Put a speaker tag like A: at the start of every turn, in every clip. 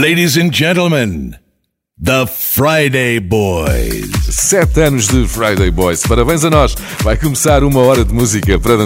A: Ladies and gentlemen, The Friday Boys.
B: Sete anos de Friday Boys. Parabéns a nós. Vai começar uma hora de música para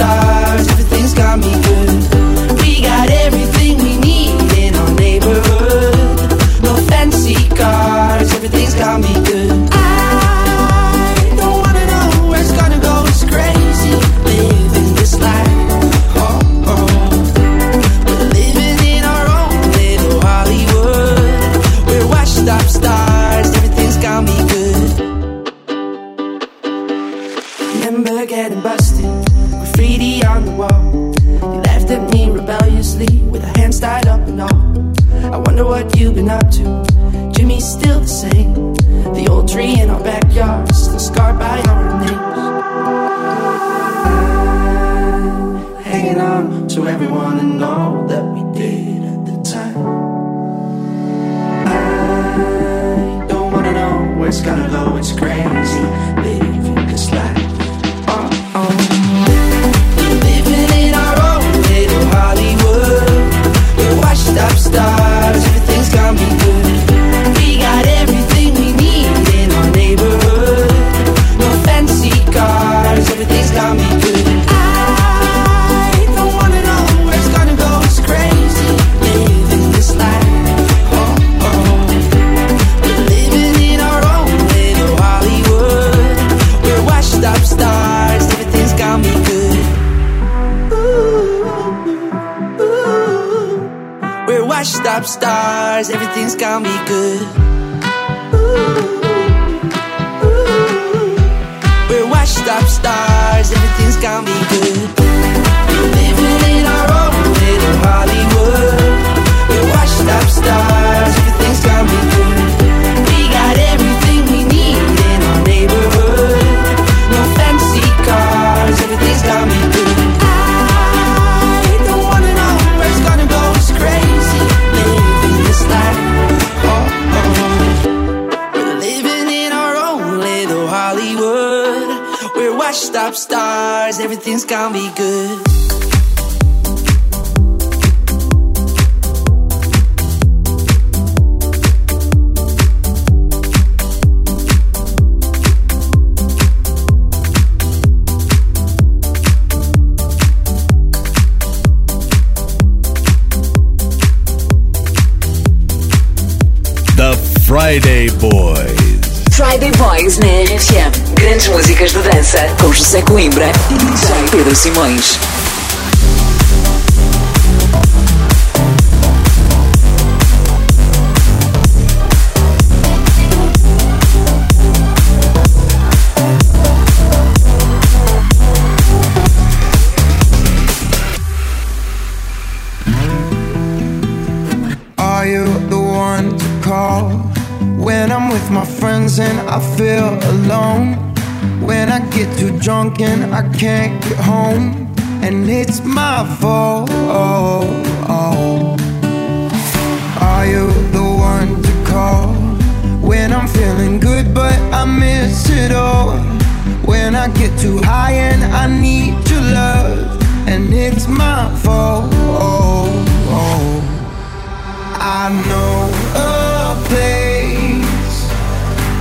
C: die. everything's gonna be good. Friday Boys. Friday Boys na RFM. Grandes músicas de dança com José Coimbra e Pedro Simões. Can't get home
D: and it's my fault. Are you the one to call when I'm feeling good, but I miss it all? When I get too high and I need your love, and it's my fault. I know a place,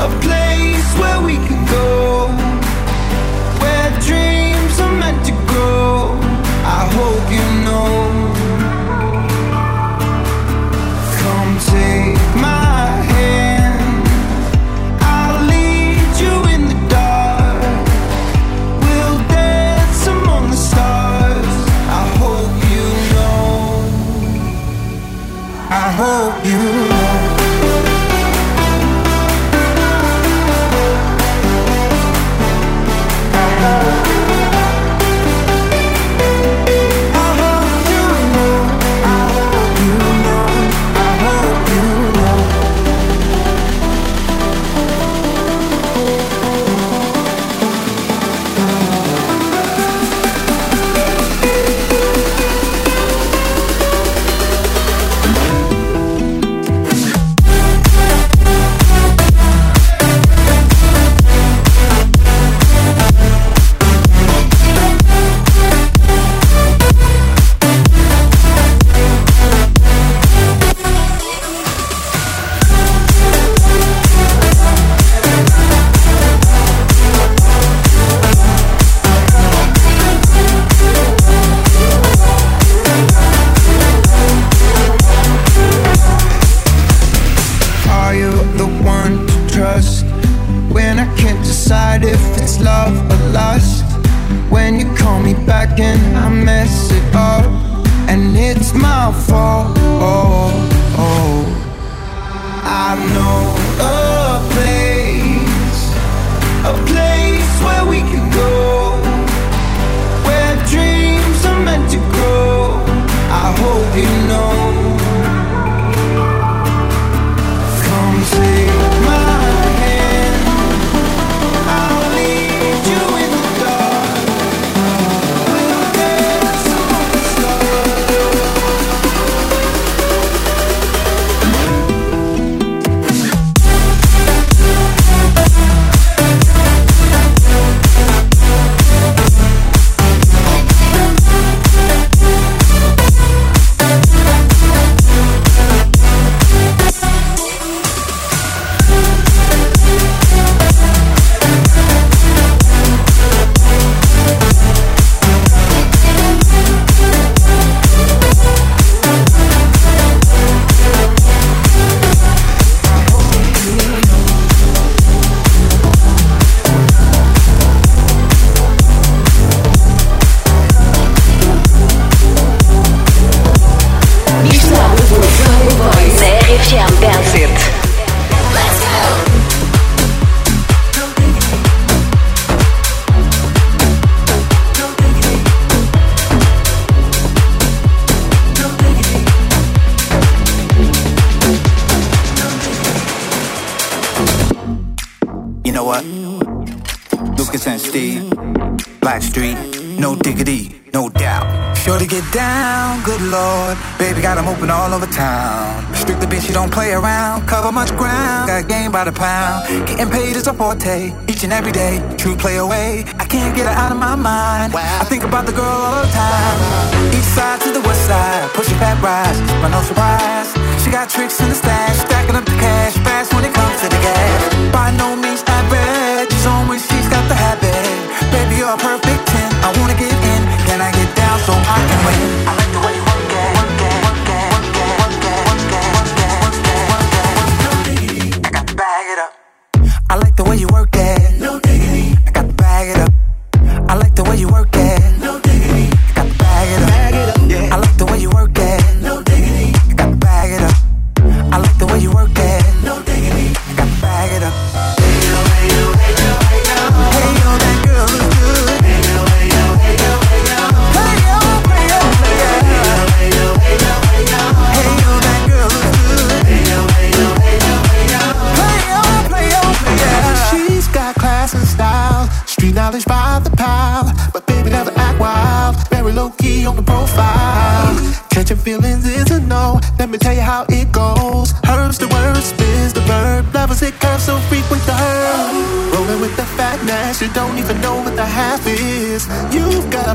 D: a place where we can go, hope you love or lust? When you call me back and I mess it up, and it's my fault. Oh, oh. I know
E: a place, Lucas and Steve, Blackstreet, no diggity, no doubt. Sure to get down, good lord. Baby got 'em open all over town. Strictly bitch, you don't play around. Cover much ground, got game by the pound. Getting paid is a forte, each and every day. True play away, I can't get her out of my mind. I think about the girl all the time. East side to the west side, pushing fat rides, but no surprise. She got tricks in the stash, stacking up the cash fast when it comes to the gas. By no means average, she's a perfect 10. I wanna get in. Can I get down so I can win? I like the way you work it. I like the way you work.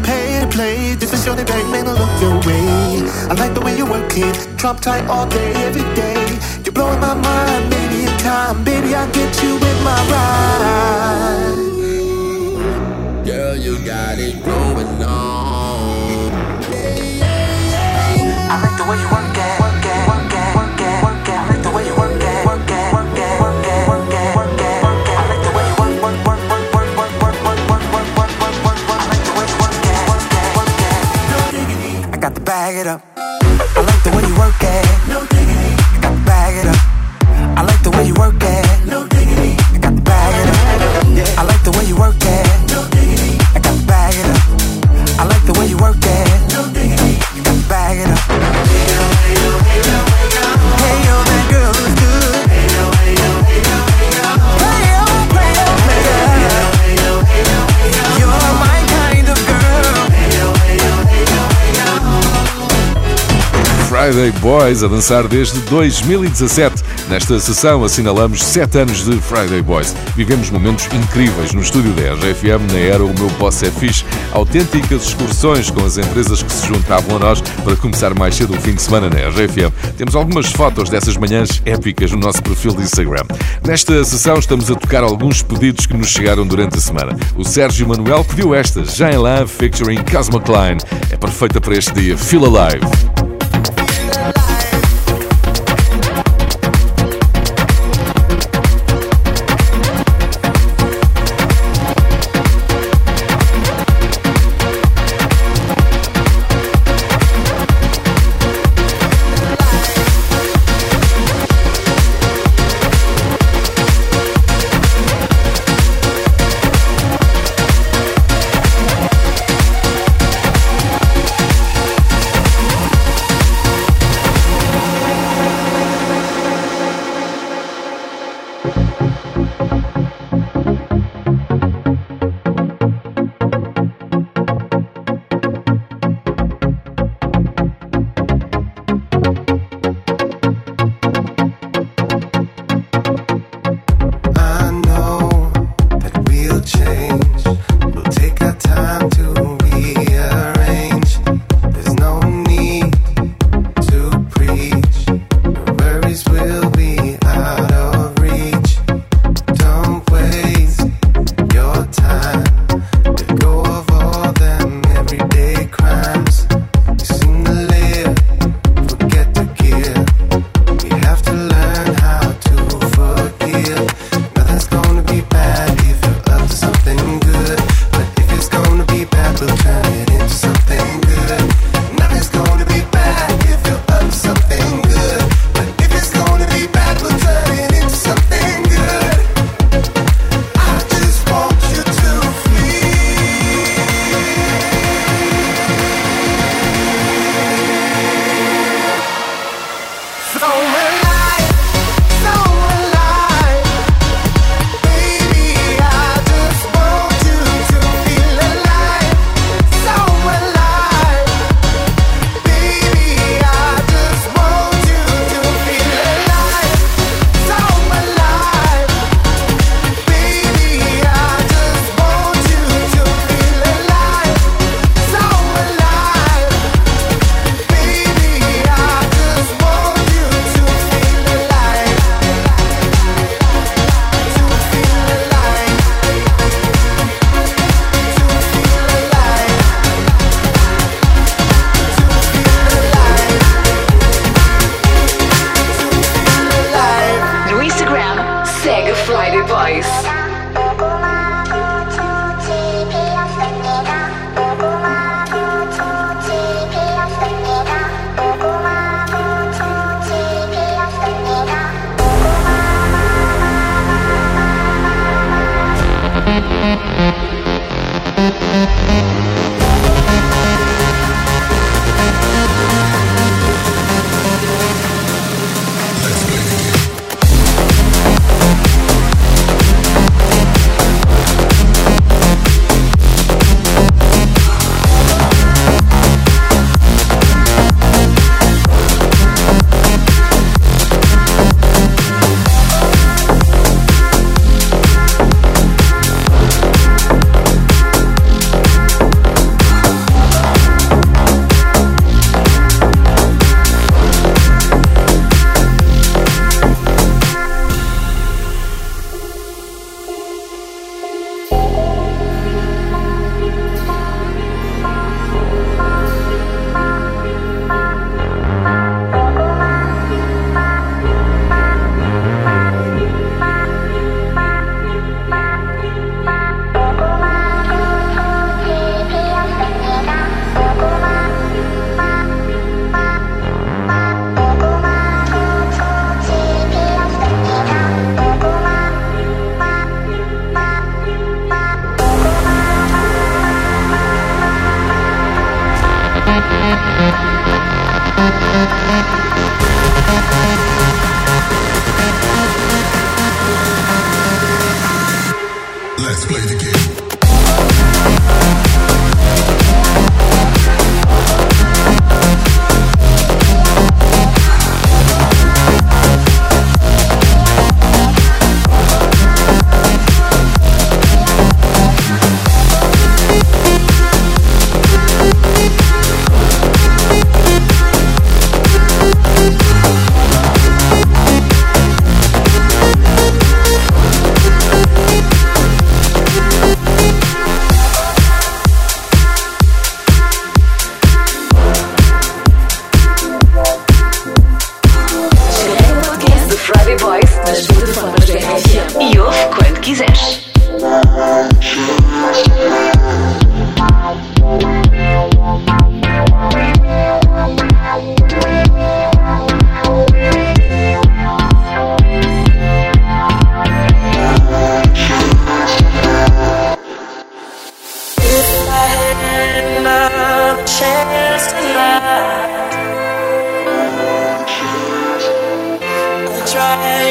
E: Pay to play. Different show they bang, man, look your way. I like the way you work it. Drop tight all day, every day. You're blowing my mind, maybe in time. Baby, I'll get you in my ride.
B: Boys a dançar desde 2017. Nesta sessão assinalamos 7 anos de Friday Boys. Vivemos momentos incríveis no estúdio da RFM na era O Meu Boss é Fixe. Autênticas excursões com as empresas que se juntavam a nós para começar mais cedo o fim de semana na RFM. Temos algumas fotos dessas manhãs épicas no nosso perfil de Instagram. Nesta sessão estamos a tocar alguns pedidos que nos chegaram durante a semana. O Sérgio Manuel pediu esta, Jane Love featuring Cosmo Klein. É perfeita para este dia. Feel Alive.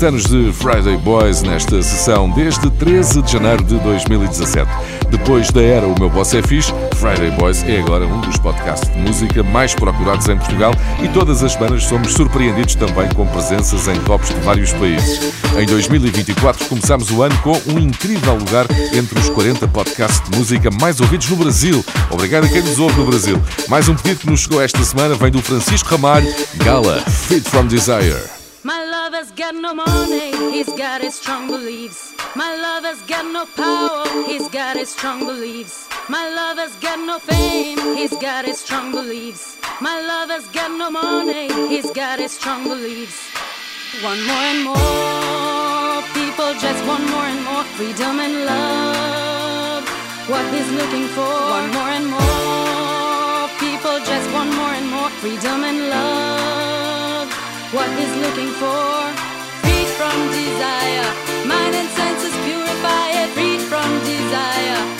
B: 17 anos de Friday Boys nesta sessão desde 13 de janeiro de 2017. Depois da era O Meu Boss é Fixe, Friday Boys é agora um dos podcasts de música mais procurados em Portugal e todas as semanas somos surpreendidos também com presenças em tops de vários países. Em 2024 começamos o ano com um incrível lugar entre os 40 podcasts de música mais ouvidos no Brasil. Obrigado a quem nos ouve no Brasil. Mais um pedido que nos chegou esta semana vem do Francisco Ramalho, Gala Fit From Desire.
F: Lover's got no money, he's got his strong beliefs. My lover's got no power, he's got his strong beliefs. My lover's got no fame, he's got his strong beliefs. My lover's got no money, he's got his strong beliefs. One more and more people just want more and more freedom and love. What he's looking for, one more and more people just want more and more freedom and love. What is looking for. Freed from desire, mind and senses purify it. Freed from desire.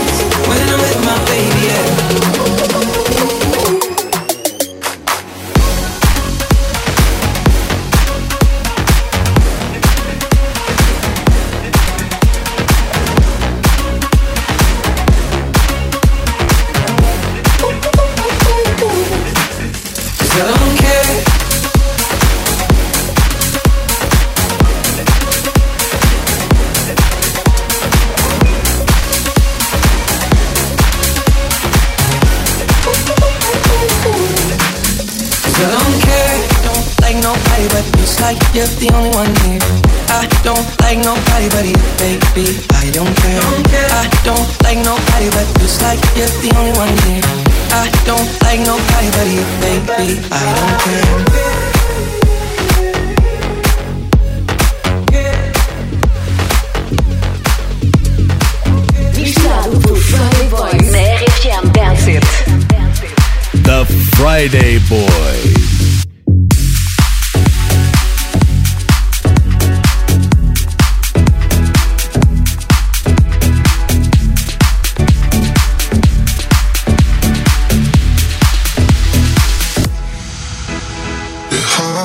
G: like nobody but you, baby. I don't care. I don't like nobody but feels like you're the only one here. I don't like nobody but you, baby. I don't care.
D: Mixado por Friday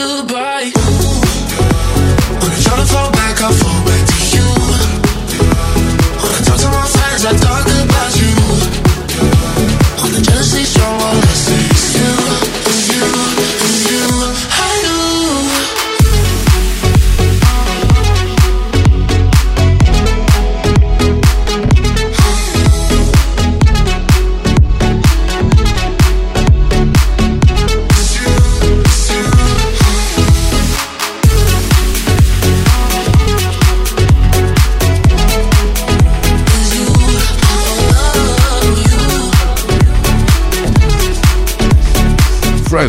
G: To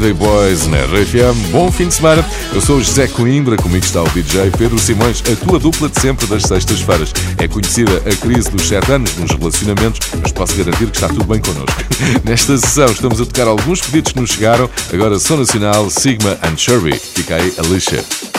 B: Friday Boys na RFM. Bom fim de semana. Eu sou o José Coimbra, comigo está o DJ Pedro Simões, a tua dupla de sempre das sextas-feiras. É conhecida a crise dos 7 anos nos relacionamentos, mas posso garantir que está tudo bem connosco. Nesta sessão estamos a tocar alguns pedidos que nos chegaram. Agora Som Nacional, Sigma and Sherry. Fica aí a lixa.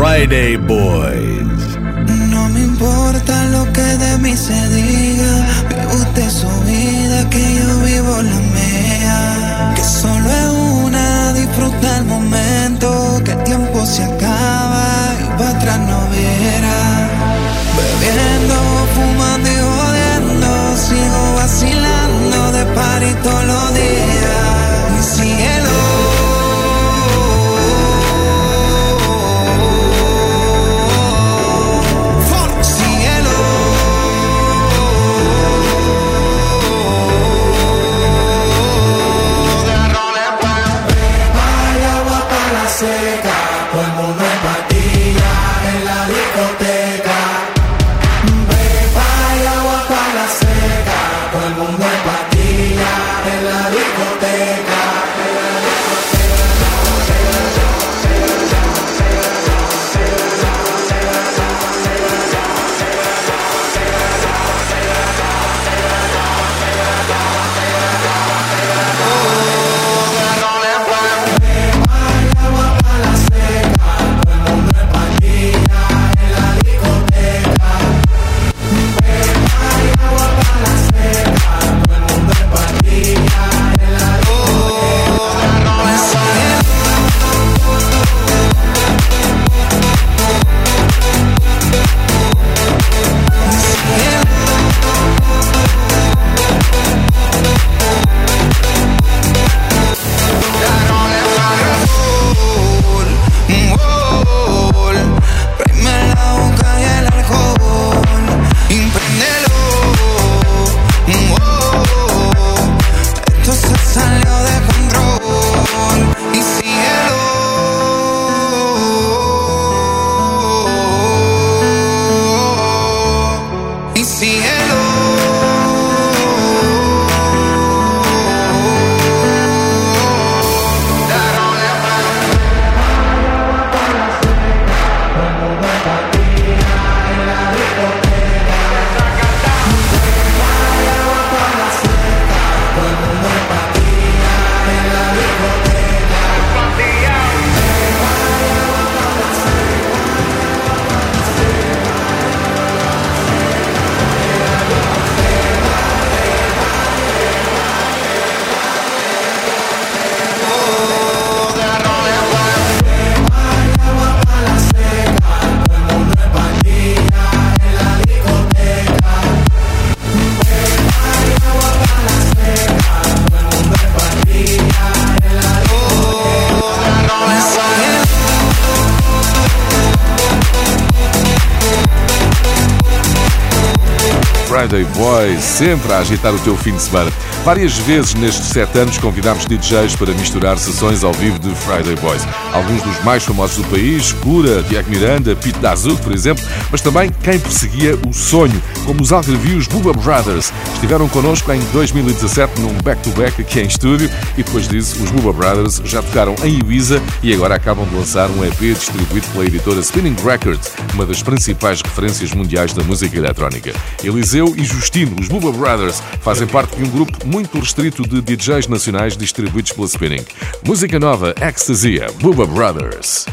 D: Friday
A: Friday Boys,
B: sempre a agitar o teu fim de semana. Várias vezes nestes sete anos convidámos DJs para misturar sessões ao vivo de Friday Boys. Alguns dos mais famosos do país, Cura, Tiago Miranda, Pete Dazuk, por exemplo, mas também quem perseguia o sonho, como os algarvios Bubba Brothers. Estiveram connosco em 2017 num back-to-back aqui em estúdio e depois disso os Bubba Brothers já tocaram em Ibiza e agora acabam de lançar um EP distribuído pela editora Spinning Records, uma das principais referências mundiais da música eletrónica. Eliseu e Justino, os Bubba Brothers, fazem parte de um grupo muito restrito de DJs nacionais distribuídos pela Spinning. Música nova, Ecstasy, Bubba Brothers.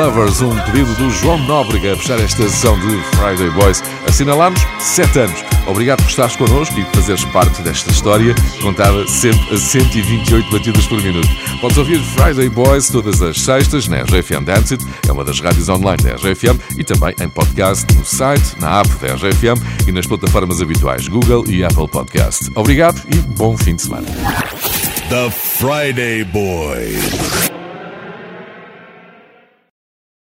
B: Lovers, um pedido do João Nóbrega a fechar esta sessão de Friday Boys. Assinalamos 7 anos. Obrigado por estares connosco e por fazeres parte desta história, contada sempre a 128 batidas por minuto. Podes ouvir Friday Boys todas as sextas na RFM Dance It, é uma das rádios online da RFM, e também em podcast no site, na app da RFM e nas plataformas habituais Google e Apple Podcast. Obrigado e bom fim de semana.
A: The Friday Boys.